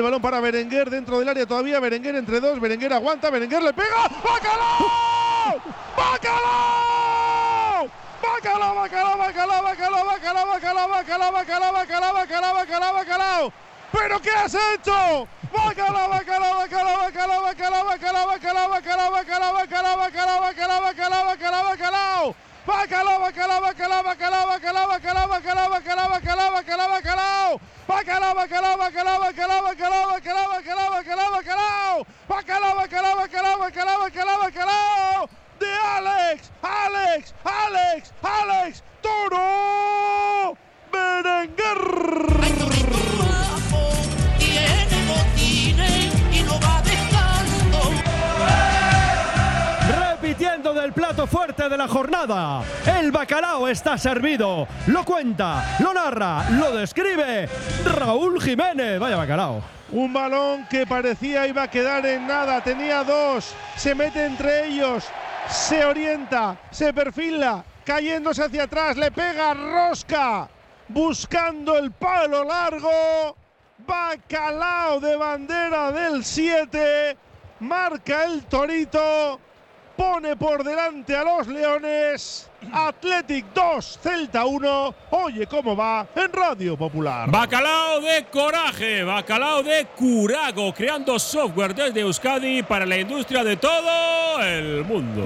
el balón para Berenguer dentro del área todavía. Berenguer entre dos. Berenguer aguanta. Berenguer le pega. ¡Bacalao! ¡Bacalao! ¡Bacalao, bacalao, bacalao, bacalao, bacalao, bacalao, bacalao, bacalao, bacalao, bacalao, bacalao, bacalao! ¿Pero qué has hecho? ¡Bacalao, bacalao, bacalao, bacalao, bacalao. Bacalao, bacalao, bacalao, bacalao, bacalao, bacalao, bacalao, bacalao, bacalao. Bacalao, bacalao, bacalao, bacalao, bacalao, bacalao. De Alex, Alex, Alex, Alex, Del plato fuerte de la jornada, el bacalao está servido. Lo cuenta, lo narra, lo describe Raúl Jiménez. Vaya bacalao. Un balón que parecía iba a quedar en nada. Tenía dos. Se mete entre ellos. Se orienta. Se perfila. Cayéndose hacia atrás. Le pega rosca. Buscando el palo largo. Bacalao de bandera del 7. Marca el Torito. Pone por delante a los Leones. Athletic 2, Celta 1. Oye cómo va en Radio Popular. Bacalao de coraje, bacalao de curago, creando software desde Euskadi para la industria de todo el mundo.